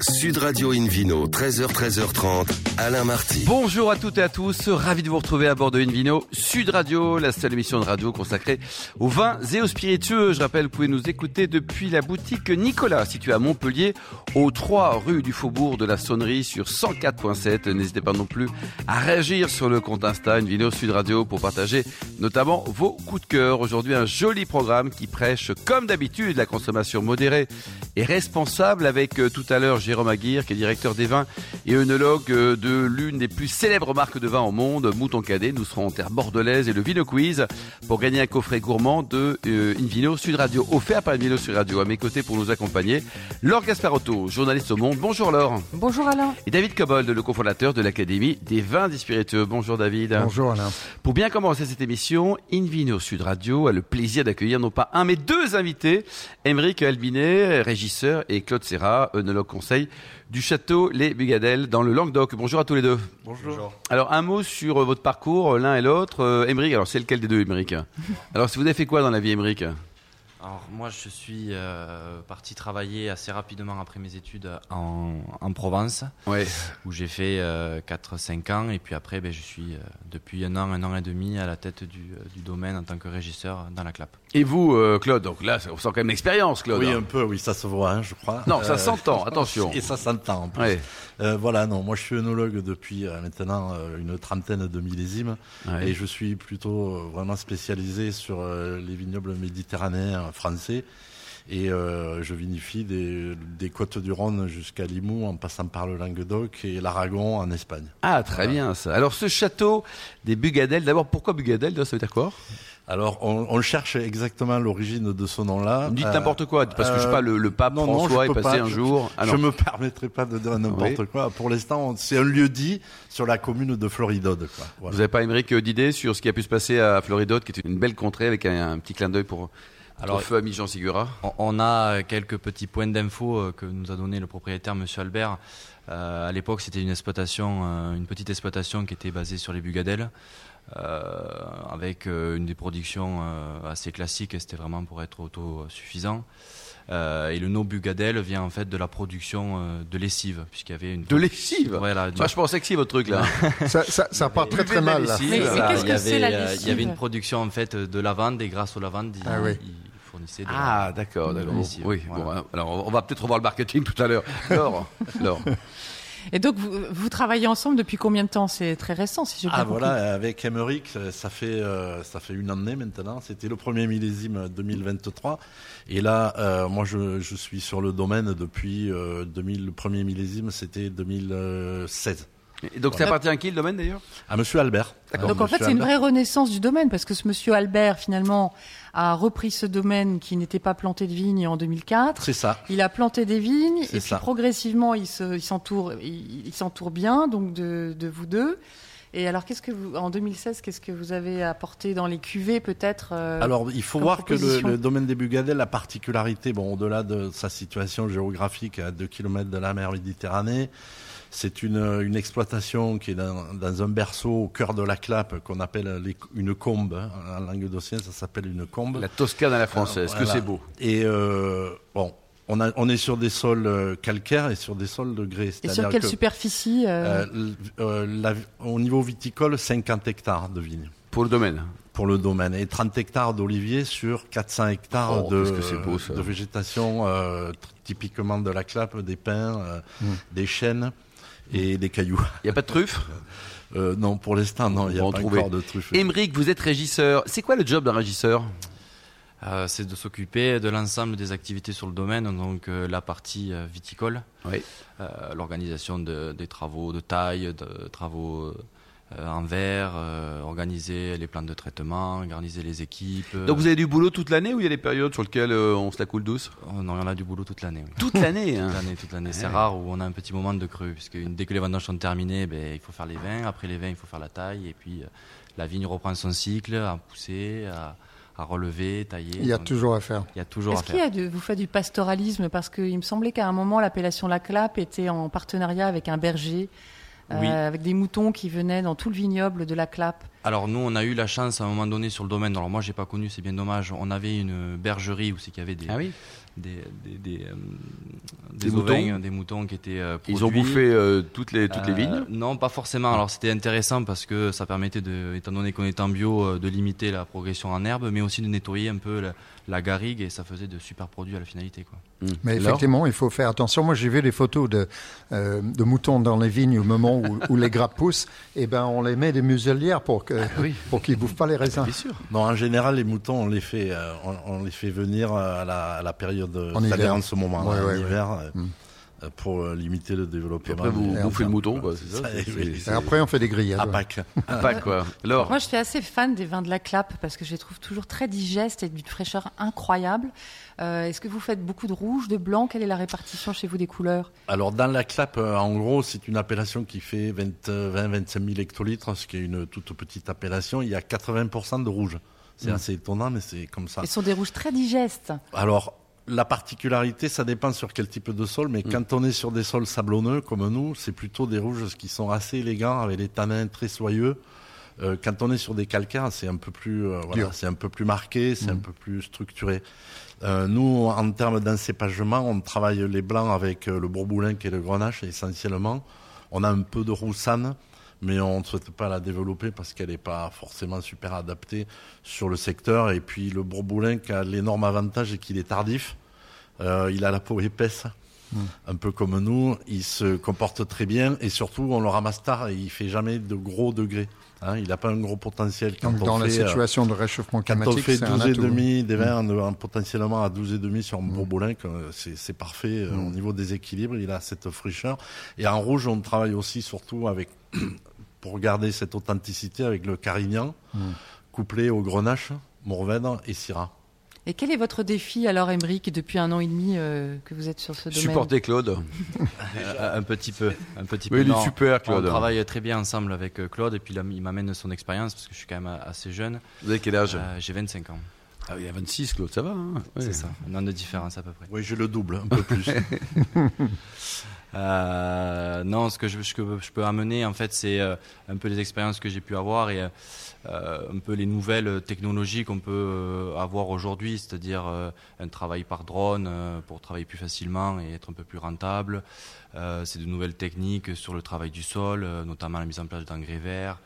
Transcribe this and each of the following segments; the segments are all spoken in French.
Sud Radio Invino, 13h, 13h30, Alain Marty. Bonjour à toutes et à tous, ravi de vous retrouver à bord de Invino Sud Radio, la seule émission de radio consacrée aux vins et aux spiritueux. Je rappelle, vous pouvez nous écouter depuis la boutique Nicolas, située à Montpellier, aux 3 rue du Faubourg de la Sonnerie sur 104.7. N'hésitez pas non plus à réagir sur le compte Insta Invino Sud Radio pour partager notamment vos coups de cœur. Aujourd'hui, un joli programme qui prêche, comme d'habitude, la consommation modérée et responsable avec euh, tout à l'heure Jérôme Aguirre, qui est directeur des vins et œnologue euh, de l'une des plus célèbres marques de vin au monde, Mouton Cadet. Nous serons en terre bordelaise et le Vino Quiz pour gagner un coffret gourmand de euh, Invino Sud Radio, offert par Invino Sud Radio. À mes côtés pour nous accompagner, Laure Gasparotto, journaliste au Monde. Bonjour Laure. Bonjour Alain. Et David Cobold, le cofondateur de l'Académie des vins et spiritueux. Bonjour David. Bonjour Alain. Pour bien commencer cette émission, Invino Sud Radio a le plaisir d'accueillir non pas un mais deux invités, Émeric Albinet, régisseur, et Claude Serra, œnologue conseil du château Les Bugadelles dans le Languedoc. Bonjour à tous les deux. Bonjour. Alors un mot sur euh, votre parcours, euh, l'un et l'autre. Euh, Émeric, alors c'est lequel des deux Émeric? Alors si vous avez fait quoi dans la vie Émeric? Alors moi je suis euh, parti travailler assez rapidement après mes études en, en Provence Ouais. où j'ai fait euh, 4-5 ans et puis après ben, je suis euh, depuis un an, un an et demi à la tête du, du domaine en tant que régisseur dans la clap. Et vous, euh, Claude Donc là, on sent quand même l'expérience, Claude. Oui, hein. un peu, oui, ça se voit, hein, je crois. Non, ça s'entend, attention. Et ça s'entend en plus. Ouais. Euh, voilà, non, moi je suis œnologue depuis euh, maintenant euh, une trentaine de millésimes Ouais. et je suis plutôt euh, vraiment spécialisé sur euh, les vignobles méditerranéens français. Et euh, je vinifie des, des côtes du Rhône jusqu'à Limoux en passant par le Languedoc et l'Aragon en Espagne. Ah, très bien ça. Alors ce château des Bugadelles, d'abord pourquoi Bugadelles Ça veut dire quoi? Alors on, on cherche exactement l'origine de ce nom-là. Dites Euh, n'importe quoi, parce que je sais pas, le, le pape non, non, François je est passé pas. un Je- jour. Ah non. je me permettrai pas de dire n'importe Oui. quoi. Pour l'instant, c'est un lieu dit sur la commune de Floridode. Quoi. Voilà. Vous n'avez pas, Émeric, euh, d'idées sur ce qui a pu se passer à Floridote, qui est une belle contrée avec un, un petit clin d'œil pour Alors, feu ami Jean Sigura? On, a quelques petits points d'infos euh, que nous a donné le propriétaire Monsieur Albert. Euh, à l'époque, c'était une exploitation, une petite exploitation qui était basée sur les Bugadelles, avec euh, une des productions euh, assez classiques. et C'était vraiment pour être autosuffisant. Euh, et le nom Bugadelle vient en fait de la production euh, de lessive, puisqu'il y avait une De lessive Voilà, du- Vachement sexy votre truc là. Ça, ça, ça part très très mal là. Mais- Voilà, qu'est-ce il y que avait, c'est, la euh, Il y avait une production en fait de lavande et grâce aux lavandes, ils, Ah oui. fournissaient de la- Ah d'accord, d'accord. Lessive, Oui, voilà. bon, hein, alors on va peut-être revoir le marketing tout à l'heure. Laure, Laure. Et donc vous, vous travaillez ensemble depuis combien de temps? C'est très récent si j'ai bien Ah compris. voilà, avec Emmerich, ça fait euh, ça fait une année maintenant. C'était le premier millésime 2023. Et là, euh, moi, je, je suis sur le domaine depuis euh, 2000. Le premier millésime, c'était 2016. Et donc ça appartient à qui le domaine d'ailleurs? À Monsieur Albert. D'accord. Donc en fait c'est une vraie renaissance du domaine parce que ce monsieur Albert finalement a repris ce domaine qui n'était pas planté de vignes en 2004. C'est ça. Il a planté des vignes et puis progressivement il se- il s'entoure il, il s'entoure bien donc de, de vous deux. Et alors qu'est-ce que vous en 2016 qu'est-ce que vous avez apporté dans les cuvées peut-être euh, Alors, il faut voir que le, domaine des Bugadelles, la particularité, bon, au-delà de sa situation géographique à 2 km de la mer Méditerranée, c'est une, une exploitation qui est dans, dans un berceau au cœur de la clappe qu'on appelle les- une combe. hein. En langue d'océan, ça s'appelle une combe. La Toscane à la française, Alors, que voilà. c'est beau? Et euh, bon, on, a, on est sur des sols euh, calcaires et sur des sols de grès. et sur quelle que, superficie euh, euh, euh, la- au niveau viticole, 50 hectares de vignes Pour le domaine. pour le domaine et 30 hectares d'oliviers sur 400 hectares Oh, de, beau, végétation euh, typiquement de la clappe, des pins, euh, Mm. des chênes et des cailloux. Il n'y a pas de truffes Euh, non, pour l'instant, non, il n'y a pas en trouver. encore de truffes. Émeric, vous êtes régisseur. C'est quoi le job d'un régisseur? Euh, c'est de s'occuper de l'ensemble des activités sur le domaine, donc euh, la partie viticole, Oui. euh, l'organisation de- des travaux de taille, de travaux euh, en verre, euh, organiser les plans de traitement, organiser les équipes. Donc vous avez du boulot toute l'année ou il y a des périodes sur lesquelles euh, on se la coule douce? Oh, non, il y en a du boulot toute l'année. oui. Toute l'année. hein. Toute l'année, toute l'année. C'est rare où on a un petit moment de creux, puisque une- dès que les vendanges sont terminées, ben, il faut faire les vins. Après les vins, il faut faire la taille, et puis euh, la vigne reprend son cycle, à pousser, à, à relever, tailler. Il y a Donc, toujours à faire. il y a toujours à Est-ce qu'il y faire. a de, vous faites du pastoralisme? Parce qu'il me semblait qu'à un moment l'appellation La Clappe était en partenariat avec un berger, euh, Oui. avec des moutons qui venaient dans tout le vignoble de La Clappe. Alors nous, on a eu la chance à un moment donné sur le domaine. Alors moi, j'ai pas connu, c'est bien dommage. On avait une bergerie où c'est qu'il y avait des, Ah oui des, des, des, euh, Des des ovins, moutons des moutons qui étaient euh, Ils ont produits. bouffé euh, toutes les toutes les Euh, vignes. Non, pas forcément. Alors c'était intéressant parce que ça permettait, de, étant donné qu'on est en bio, de limiter la progression en herbe, mais aussi de nettoyer un peu la, la garrigue et ça faisait de super produits à la finalité. Quoi. Hum. Mais Alors effectivement, il faut faire attention. Moi, j'ai vu des photos de, euh, de moutons dans les vignes au moment où, où les grappes poussent. Et ben, on les met des muselières pour que, oui. pour qu'ils bouffent pas les raisins. Bien sûr. Non, en général, les moutons, on les fait, euh, on, on les fait venir à la, à la période, c'est-à-dire hiver. en ce moment, Ouais, en ouais, hiver, euh, Mm. euh, pour euh, limiter le développement. après vous Et bouffez enfin, le mouton quoi, c'est ça. Et après, on fait des grillades. à. Pâques. À Pâques, quoi. Alors, Moi, je suis assez fan des vins de la Clappe parce que je les trouve toujours très digestes et d'une fraîcheur incroyable. Euh, Est-ce que vous faites beaucoup de rouge, de blanc? Quelle est la répartition chez vous des couleurs? Alors, dans la clap, en gros, c'est une appellation qui fait 20-25 000 hectolitres, ce qui est une toute petite appellation. Il y a 80% de rouge. C'est Mm. assez étonnant, mais c'est comme ça. Ils sont des rouges très digestes. Alors, la particularité, ça dépend sur quel type de sol, mais Mm. quand on est sur des sols sablonneux comme nous, c'est plutôt des rouges qui sont assez élégants, avec des tanins très soyeux. Euh, quand on est sur des calcaires, c'est un peu plus, euh, voilà, Dur. c'est un peu plus marqué, c'est un Mm. peu plus structuré. Euh, nous, en termes d'encépagement, on travaille les blancs avec euh, le bourboulin qui est le grenache essentiellement. On a un peu de roussanne, mais on ne souhaite pas la développer parce qu'elle n'est pas forcément super adaptée sur le secteur. Et puis le bourboulin qui a l'énorme avantage et qu'il est tardif. Euh, il a la peau épaisse, un peu comme nous. Il se comporte très bien et surtout on le ramasse tard et il fait jamais de gros degrés. hein. il n'a pas un gros potentiel quand Donc, on dans la fait. euh, situation de réchauffement quand on climatique, fait c'est un 12 et atout. demi des vins en- en potentiellement à 12 et demi sur un bourboulin, que, euh, c'est parfait euh, au niveau des équilibres, il a cette fraîcheur. Et en rouge, on travaille aussi surtout avec, pour garder cette authenticité avec le carignan, couplé au grenache, mourvèdre et syrah. Et quel est votre défi alors, Émeric, depuis un an et demi euh, que vous êtes sur ce domaine? Supporter Claude. Euh, un petit peu, un petit Oui, peu. il est Non, super Claude. On travaille très bien ensemble avec euh, Claude et puis là, il m'amène son expérience parce que je suis quand même assez jeune. Vous avez quel âge? Euh, J'ai 25 ans, Ah oui, il a 26 Claude, ça va. hein c'est ça. Un an de différence à peu près. Oui, j'ai le double, un peu plus. Euh, non, ce que je, je peux amener, en fait, c'est euh, un peu les expériences que j'ai pu avoir et euh, un peu les nouvelles technologies qu'on peut euh, avoir aujourd'hui, c'est-à-dire un travail par drone pour travailler plus facilement et être un peu plus rentable. C'est de nouvelles techniques sur le travail du sol, notamment la mise en place d'engrais verts.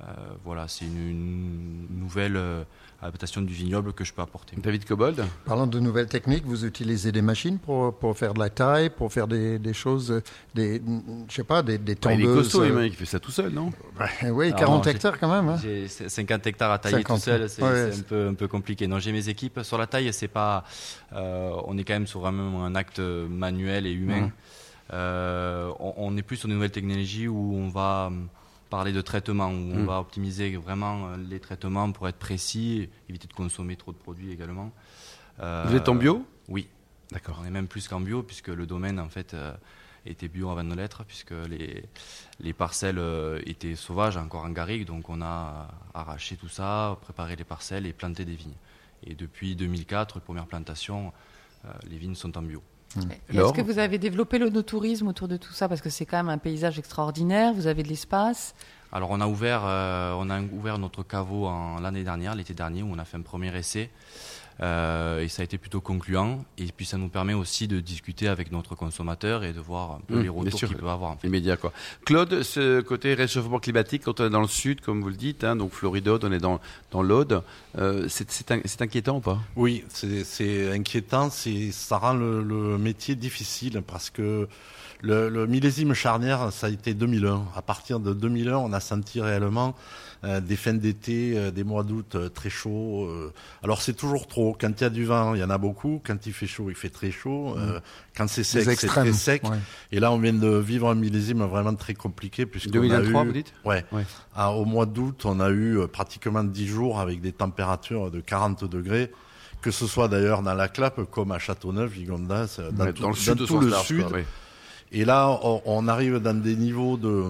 Euh, voilà, c'est une, une nouvelle euh, adaptation du vignoble que je peux apporter. David Cobold Parlant de nouvelles techniques, vous utilisez des machines pour, pour faire de la taille, pour faire des, des choses, des, je sais pas, des, des Bah, Il est tondeuses. costaud, euh, il fait ça tout seul, non? Ouais, oui, Alors, 40 non, j'ai- hectares quand même. hein. J'ai 50 hectares à tailler 50, tout seul, c'est ouais, un peu, un peu compliqué. Non, j'ai mes équipes sur la taille, c'est pas, euh, on est quand même sur vraiment un acte manuel et humain. Euh, on, on est plus sur de nouvelles technologies où on va parler de traitement, où on Mhm. va optimiser vraiment euh, les traitements pour être précis, éviter de consommer trop de produits également. Euh, Vous êtes en bio? Oui. D'accord. On est même plus qu'en bio, puisque le domaine, en fait, euh, était bio avant de l'être, puisque les, les parcelles euh, étaient sauvages, encore en garrigue, donc on a euh, arraché tout ça, préparé les parcelles et planté des vignes. Et depuis 2004, première plantation, euh, les vignes sont en bio. Est-ce que vous avez développé l'onotourisme autour de tout ça? Parce que c'est quand même un paysage extraordinaire, vous avez de l'espace. Alors on a ouvert, euh, on a ouvert notre caveau en- l'année dernière, l'été dernier, où on a fait un premier essai. Euh, et ça a été plutôt concluant. Et puis ça nous permet aussi de discuter avec notre consommateur et de voir un peu Mmh, les retours qu'il peut avoir. En fait. Immédiat, quoi. Claude, ce côté réchauffement climatique, quand on est dans le sud, comme vous le dites, hein, donc Floridode, on est dans, dans l'Aude, euh, c'est c'est in- c'est inquiétant ou pas? Oui, c'est inquiétant, c'est ça rend le, le métier difficile parce que le, le millésime charnière, ça a été 2001. À partir de 2001, on a senti réellement euh, des fins d'été, euh, des mois d'août euh, très chauds. euh. Alors c'est toujours trop. Quand il y a du vent, il y en a beaucoup. Quand il fait chaud, il fait très chaud. Euh, Quand c'est sec, c'est très sec. ouais. Et là, on vient de vivre un millésime vraiment très compliqué puisqu'on a 2023, eu- vous dites? Ouais. Ouais. Ah, au mois d'août, on a eu euh, pratiquement 10 jours avec des températures de 40 degrés, que ce soit d'ailleurs dans la Clappe comme à Châteauneuf, Vigondas, euh, dans, Ouais, tout, Dans le sud, dans tout le large, sud. quoi, ouais. Et là, on, arrive dans des niveaux de,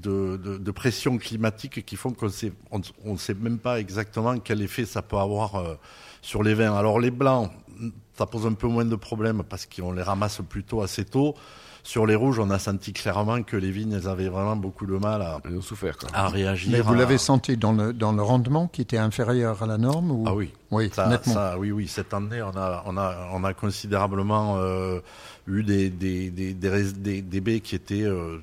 de, de, pression climatique qui font qu'on sait, on, on sait même pas exactement quel effet ça peut avoir euh, sur les vins. Alors les blancs, ça pose un peu moins de problèmes parce qu'on les ramasse plutôt assez tôt. sur les rouges, on a senti clairement que les vignes, elles avaient vraiment beaucoup de mal à, Ils ont souffert, quoi. à réagir. Mais vous à- l'avez senti dans le, dans le rendement qui était inférieur à la norme ou... Ah oui. Oui, Ça, nettement. ça, oui, oui. Cette année, on a, on a, on a considérablement euh, eu des, des, des, des, rés- des, des baies qui étaient euh,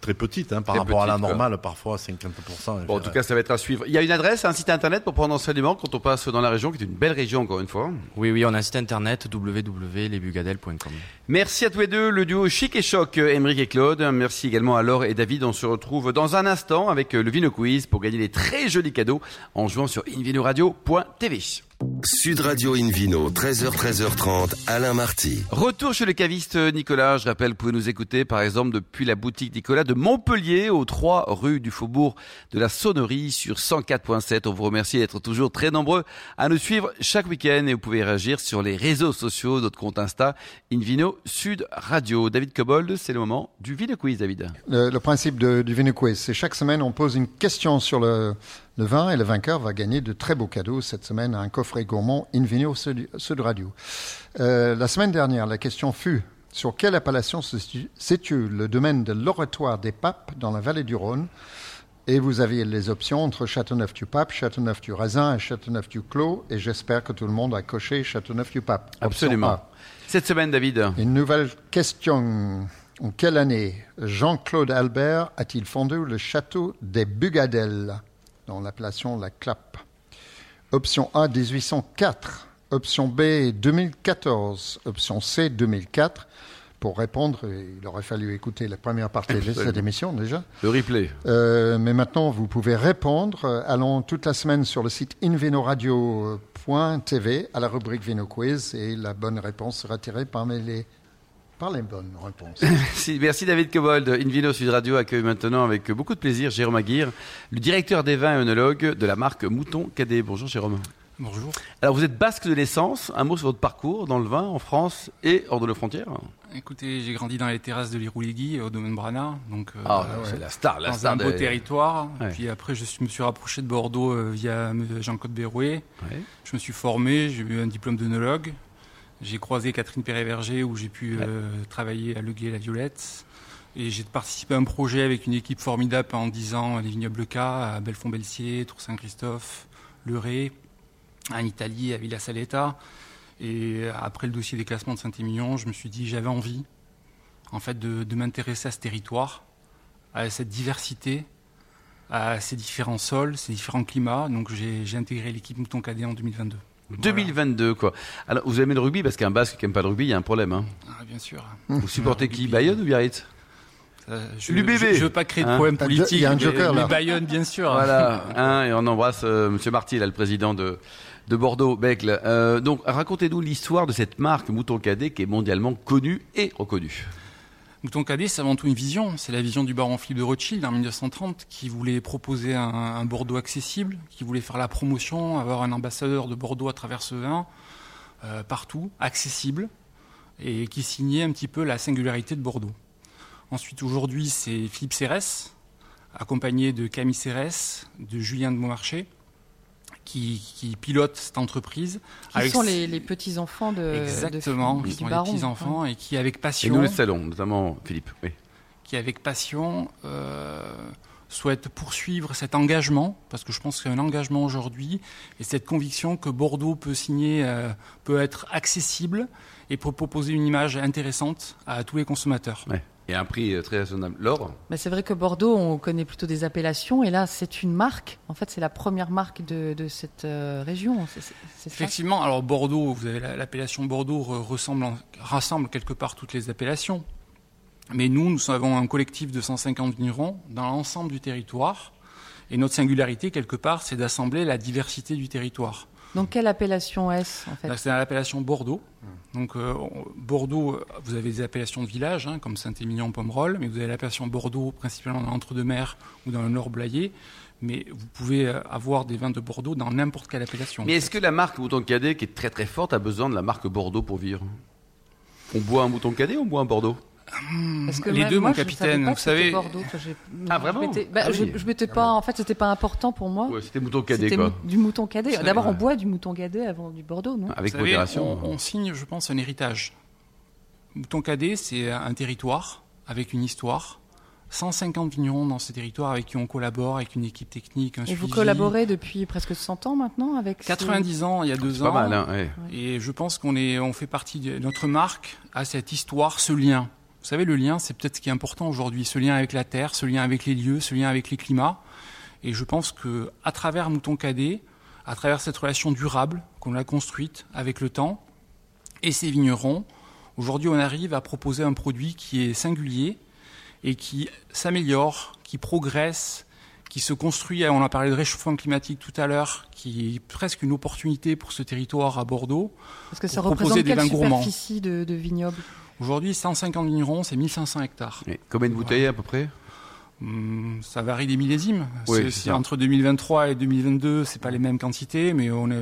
très petites hein, par Très rapport à la quoi. normale, parfois 50%. Bon, en tout cas, ça va être à suivre. Il y a une adresse, un site internet pour prendre enseignement quand on passe dans la région, qui est une belle région, encore une fois. Oui, oui, on a un site internet www.lesbugadelles.com. Merci à tous les deux, le duo Chic et Choc, Émeric et Claude. Merci également à Laure et David. On se retrouve dans un instant avec euh, le Vino Quiz pour gagner des très jolis cadeaux en jouant sur invinoradio.tv. Sud Radio Invino, 13h, 13h30, Alain Marty. Retour chez le caviste Nicolas. Je rappelle, vous pouvez nous écouter par exemple depuis la boutique Nicolas de Montpellier, aux 3 rue du Faubourg de la Sonnerie sur 104.7. On vous remercie d'être toujours très nombreux à nous suivre chaque week-end et vous pouvez réagir sur les réseaux sociaux, notre compte Insta, Invino Sud Radio. David Cobold, c'est le moment du Vino Quiz, David. Le, le principe de- du Vino Quiz, c'est chaque semaine on pose une question sur le, le vin et le vainqueur va gagner de très beaux cadeaux. Cette semaine, un coffret gourmand Invino Sud, Sud Radio. Euh, la semaine dernière, la question fut sur quelle appellation se situ- situe le domaine de l'Oratoire des Papes dans la vallée du Rhône? Et vous aviez les options entre Châteauneuf-du-Pape, Châteauneuf-du-Raisin et Châteauneuf-du-Clos. Et j'espère que tout le monde a coché Châteauneuf-du-Pape. Absolument. Cette semaine, David. Une nouvelle question. En quelle année Jean-Claude Albert a-t-il fondé le château des Bugadelles dans l'appellation La Clappe Option A 1804, option B 2014, option C 2004. Pour répondre, il aurait fallu écouter la première partie de cette émission déjà. Le replay. Euh, mais maintenant, vous pouvez répondre. Allons toute la semaine sur le site invinoradio.tv à la rubrique Vino Quiz et la bonne réponse sera tirée parmi les, par les bonnes réponses. Merci, merci David Cobold. Invino Sud Radio accueille maintenant avec beaucoup de plaisir Jérôme Aguirre, le directeur des vins et œnologue de la marque Mouton Cadet. Bonjour Jérôme. Bonjour. Alors vous êtes basque de l'essence, un mot sur votre parcours dans le vin en France et hors de nos frontières Écoutez, j'ai grandi dans les terrasses de l'Irouligui au domaine Brana, donc euh, Ah, c'est la star, la dans star un beau des- territoire. Ouais. Puis après, je me suis rapproché de Bordeaux euh, via euh, Jean-Claude Berrouet. Ouais. Je me suis formé, j'ai eu un diplôme d'œnologue. J'ai croisé Catherine Perret-Verger où j'ai pu euh, travailler à Le et la Violette. Et j'ai participé à un projet avec une équipe formidable en 10 ans, les vignobles K, à Belfond-Belsier, Tour-Saint-Christophe, Le Ré, en Italie, à Villa Saletta. Et après le dossier des classements de Saint-Émilion, je me suis dit j'avais envie en fait de, de m'intéresser à ce territoire, à cette diversité, à ces différents sols, ces différents climats. Donc j'ai j'ai intégré l'équipe Mouton Cadet en 2022. 2022 quoi. Alors vous aimez le rugby parce qu'un basque qui aime pas le rugby, il y a un problème. Hein. Ah, bien sûr. Vous supportez qui. Bayonne ou Biarritz? Euh, je, L'UBB. je, je veux pas créer de Hein problème Il y a politique. un mais- joker, mais là. Bayonne, bien sûr. Voilà, hein, et on embrasse euh, Monsieur Marty, là, le président de, de Bordeaux, Becle. Euh, donc racontez-nous l'histoire de cette marque Mouton Cadet qui est mondialement connue et reconnue. Mouton Cadet, c'est avant tout une vision. C'est la vision du baron Philippe de Rothschild en 1930 qui voulait proposer un, Bordeaux accessible, qui voulait faire la promotion, avoir un ambassadeur de Bordeaux à travers ce vin, euh, partout, accessible, et qui signait un petit peu la singularité de Bordeaux. Ensuite, aujourd'hui, c'est Philippe Cérès, accompagné de Camille Cérès, de Julien de Beaumarchais, qui, qui pilote cette entreprise. Qui avec sont les, les petits-enfants de, Exactement, de, qui sont les petits-enfants et qui, avec Et passion, nous le salon, notamment Philippe. Oui. qui avec passion euh, souhaite poursuivre cet engagement, parce que je pense qu'il y a un engagement aujourd'hui, et cette conviction que Bordeaux peut signer, euh, peut être accessible et peut proposer une image intéressante à tous les consommateurs. Ouais. Et un prix euh, très raisonnable. Laure Bah, c'est vrai que Bordeaux, on connaît plutôt des appellations, et là, c'est une marque. En fait, c'est la première marque de, de cette euh, région. C'est- c'est- c'est ça Effectivement, alors Bordeaux, vous avez la- l'appellation Bordeaux re- ressemble en- rassemble quelque part toutes les appellations. Mais nous, nous avons un collectif de 150 vignerons dans l'ensemble du territoire. Et notre singularité, quelque part, c'est d'assembler la diversité du territoire. Donc, quelle appellation est-ce, en fait Là, C'est l'appellation Bordeaux. Donc euh, Bordeaux, vous avez des appellations de villages, hein, comme Saint-Émilion, Pomerol, mais vous avez l'appellation Bordeaux principalement dans l'entre-deux-mers ou dans le nord Blayais. Mais vous pouvez euh, avoir des vins de Bordeaux dans n'importe quelle appellation. Mais est-ce que la marque Mouton Cadet, qui est très très forte, a besoin de la marque Bordeaux pour vivre? On boit un Mouton Cadet ou on boit un Bordeaux? Parce que les deux, moi, mon capitaine, vous savez- Bordeaux, que j'ai- Ah, je vraiment m'étais- bah, Ah je, oui. je m'étais pas. En fait, c'était pas important pour moi. Ouais, C'était Mouton Cadet C'était quoi. mou- du mouton cadet. D'abord, on boit du mouton cadet avant du Bordeaux, non? Avec Vous savez, modération. on, on signe, je pense, un héritage. Mouton Cadet, c'est un territoire avec une histoire. 150 vignerons dans ce territoire avec qui on collabore, avec une équipe technique. Un Et vous collaborez depuis presque 100 ans maintenant avec ces- 90 ans, il y a deux C'est ans. pas mal, hein, ouais. Et je pense qu'on est, on fait partie de notre marque à cette histoire, ce lien. Vous savez, le lien, c'est peut-être ce qui est important aujourd'hui. Ce lien avec la terre, ce lien avec les lieux, ce lien avec les climats. Et je pense que, à travers Mouton Cadet, à travers cette relation durable qu'on a construite avec le temps et ces vignerons, aujourd'hui, on arrive à proposer un produit qui est singulier et qui s'améliore, qui progresse, qui se construit. On a parlé de réchauffement climatique tout à l'heure, qui est presque une opportunité pour ce territoire à Bordeaux. Parce que ça représente des quelle superficie de, de vignobles Aujourd'hui, 150 vignerons, c'est 1500 hectares. Combien de bouteilles à peu près? Ça varie des millésimes. Oui, C'est- entre 2023 et 2022, c'est pas les mêmes quantités, mais on est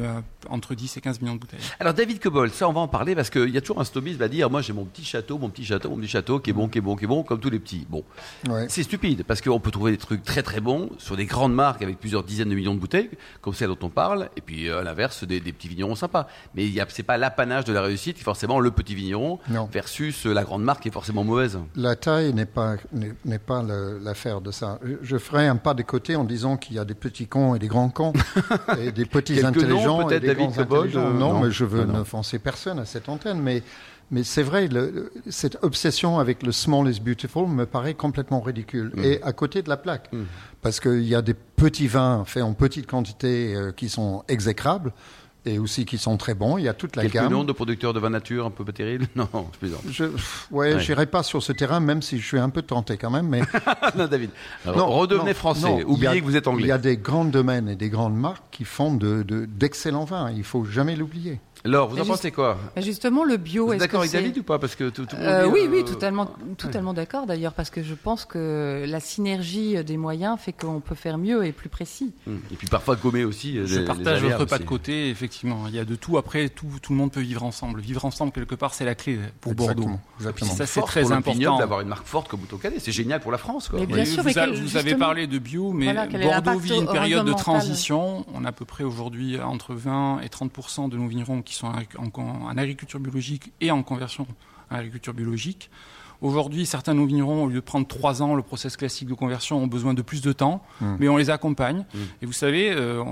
entre 10 et 15 millions de bouteilles. Alors David Cobol, ça on va en parler parce qu'il y a toujours un snobisme à dire moi j'ai mon petit château, mon petit château, mon petit château qui est bon, qui est bon, qui est bon, comme tous les petits. Bon, Ouais. c'est stupide parce qu'on peut trouver des trucs très très bons sur des grandes marques avec plusieurs dizaines de millions de bouteilles, comme celle dont on parle, et puis euh, à l'inverse des, des petits vignerons sympas. Mais c'est pas l'apanage de la réussite, forcément le petit vigneron Non. versus la grande marque qui est forcément mauvaise. La taille n'est pas, n'est pas le- de ça. Je- Je ferai un pas de côté en disant qu'il y a des petits cons et des grands cons, et des petits intelligents et des David grands intelligents. euh, non, non. mais je veux non. n'offenser personne à cette antenne, mais, mais c'est vrai, le- cette obsession avec le small is beautiful me paraît complètement ridicule. Mm. Et à côté de la plaque, parce qu'il y a des petits vins faits en petite quantité euh, qui sont exécrables, et aussi qui sont très bons. Il y a toute la Quelques gamme. noms de producteurs de vin nature un peu terribles? Non, je plaisante. Je, ouais, Ouais. j'irai pas sur ce terrain, même si je suis un peu tenté quand même. Mais non, David. Alors, Non, redevenez non, français. non, Oubliez a- que vous êtes anglais. Il y a des grands domaines et des grandes marques qui font de, de- d'excellents vins. Il faut jamais l'oublier. Alors, vous en juste- pensez quoi Mais Justement, le bio, Vous êtes d'accord avec. David ou pas Parce que tout, tout Euh, dit, oui, euh, oui, totalement, totalement d'accord d'ailleurs, parce que je pense que la synergie des moyens fait qu'on peut faire mieux et plus précis. hum. Et puis parfois gommer aussi. euh, Je les- partage les votre pas de côté, effectivement. Il y a de tout. Après, tout, tout le monde peut vivre ensemble. Vivre ensemble, quelque part, c'est la clé pour Bordeaux. Exactement. Ça, c'est très important. d'avoir une marque forte comme Bouton Cadet. C'est génial pour la France. Quoi. Mais bien Oui, sûr, vous, mais a- quel- vous avez parlé de bio, mais Voilà, Bordeaux vit une période de transition. On a à peu près aujourd'hui entre 20 et 30 de nos vignerons qui sont en, en- en agriculture biologique et en conversion à l'agriculture biologique. Aujourd'hui, certains nos vignerons, au lieu de prendre trois ans le process classique de conversion, ont besoin de plus de temps, Mm. mais on les accompagne. Mm. Et vous savez, euh,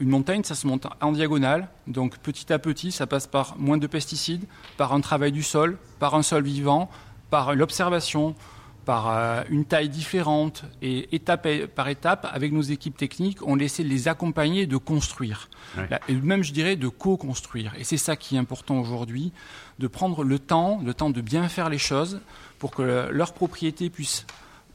une montagne, ça se monte en diagonale. Donc petit à petit, ça passe par moins de pesticides, par un travail du sol, par un sol vivant, par l'observation, par euh, une taille différente et étape par étape, avec nos équipes techniques, on essaie de les accompagner de construire. Ouais. Et même, je dirais, de co-construire. Et c'est ça qui est important aujourd'hui, de prendre le temps, le temps de bien faire les choses pour que leur propriété puisse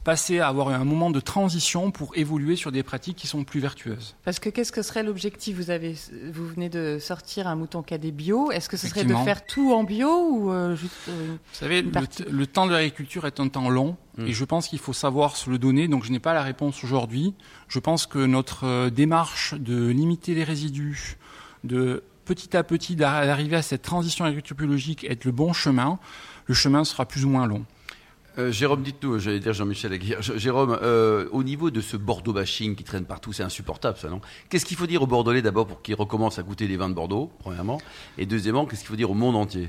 passer à avoir un moment de transition pour évoluer sur des pratiques qui sont plus vertueuses. Parce que qu'est-ce que serait l'objectif? Vous, avez, vous venez de sortir un mouton cadet bio. Est-ce que ce serait de faire tout en bio ou euh, juste euh, Vous savez, le, partie. t- le temps de l'agriculture est un temps long Mm. et je pense qu'il faut savoir se le donner. Donc je n'ai pas la réponse aujourd'hui. Je pense que notre euh, démarche de limiter les résidus, de petit à petit d'ar- d'arriver à cette transition agriculture biologique est le bon chemin. Le chemin sera plus ou moins long. Euh, Jérôme, dites-nous, j'allais dire Jean-Michel Aguirre. Jérôme, euh, au niveau de ce Bordeaux bashing qui traîne partout, c'est insupportable ça, non? Qu'est-ce qu'il faut dire aux Bordelais d'abord pour qu'ils recommencent à goûter les vins de Bordeaux, premièrement? Et deuxièmement, qu'est-ce qu'il faut dire au monde entier?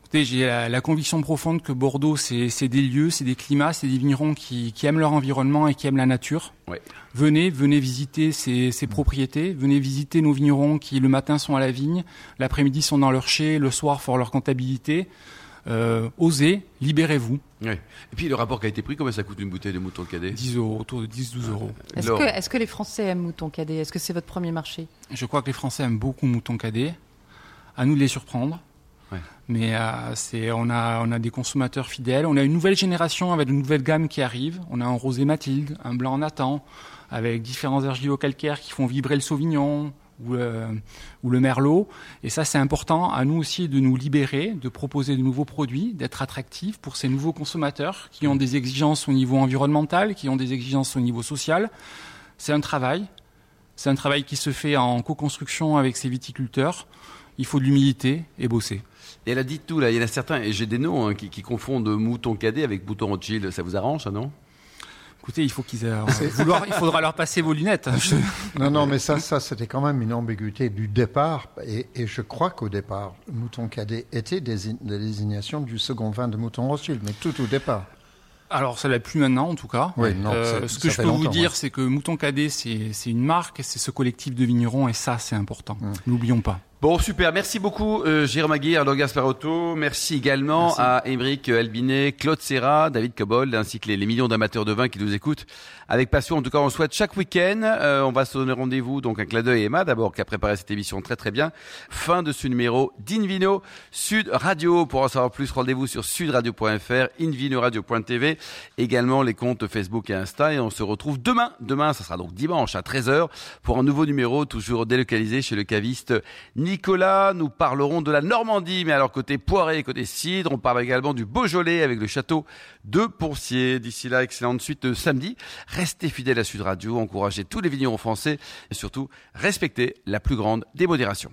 Écoutez, j'ai la, la conviction profonde que Bordeaux, c'est c'est des lieux, c'est des climats, c'est des vignerons qui, qui aiment leur environnement et qui aiment la nature. Ouais. Venez, venez visiter ces, ces propriétés, venez visiter nos vignerons qui le matin sont à la vigne, l'après-midi sont dans leur chai, le soir font leur comptabilité. Euh, osez, libérez-vous. Ouais. Et puis le rapport qui a été pris, combien ça coûte une bouteille de mouton cadet? 10 euros, autour de 10-12 euros. Est-ce que, est-ce que les Français aiment mouton cadet? Est-ce que c'est votre premier marché? Je crois que les Français aiment beaucoup Mouton Cadet. À nous de les surprendre. Ouais. Mais euh, c'est, on, a, on a des consommateurs fidèles. On a une nouvelle génération avec de nouvelles gammes qui arrivent. On a un rosé Mathilde, un blanc Nathan, avec différents argilo-calcaires qui font vibrer le Sauvignon ou, euh, ou le Merlot. Et ça, c'est important à nous aussi de nous libérer, de proposer de nouveaux produits, d'être attractifs pour ces nouveaux consommateurs qui ont des exigences au niveau environnemental, qui ont des exigences au niveau social. C'est un travail. C'est un travail qui se fait en co-construction avec ces viticulteurs. Il faut de l'humilité et bosser. Et elle a dit tout là, il y en a certains, et j'ai des noms hein, qui, confondent mouton cadet avec mouton Rothschild, ça vous arrange non? Écoutez, il faut qu'ils vouloir, il faudra leur passer vos lunettes. Je- Non, non, mais ça, ça c'était quand même une ambiguïté du départ. Et, et je crois qu'au départ, Mouton Cadet était la désignation du second vin de Mouton Rothschild, mais tout au départ. Alors, ça l'est plus maintenant, en tout cas. Oui, non, Euh, ce que je peux vous dire, ouais. c'est que Mouton Cadet, c'est une marque, c'est ce collectif de vignerons, et ça, c'est important. Mm. N'oublions pas. Bon, super. Merci beaucoup, euh, Jérôme Aguirre, Arnaud Gasparotto. Merci également Merci. à Émeric Albinet, Claude Serra, David Cobold, ainsi que les, les millions d'amateurs de vin qui nous écoutent avec passion. En tout cas, on souhaite chaque week-end. euh, on va se donner rendez-vous, donc un clin d'œil à Emma, d'abord, qui a préparé cette émission très très bien. Fin de ce numéro d'Invino Sud Radio. Pour en savoir plus, rendez-vous sur sudradio.fr, invinoradio.tv, également les comptes Facebook et Insta. Et on se retrouve demain. Demain, ça sera donc dimanche à 13h pour un nouveau numéro, toujours délocalisé chez le caviste Nicolas. Nous parlerons de la Normandie, mais alors côté poiré, côté cidre. On parle également du Beaujolais avec le château de Poncier. D'ici là, excellente suite de samedi. Restez fidèles à Sud Radio, encouragez tous les vignerons français et surtout respectez la plus grande des modérations.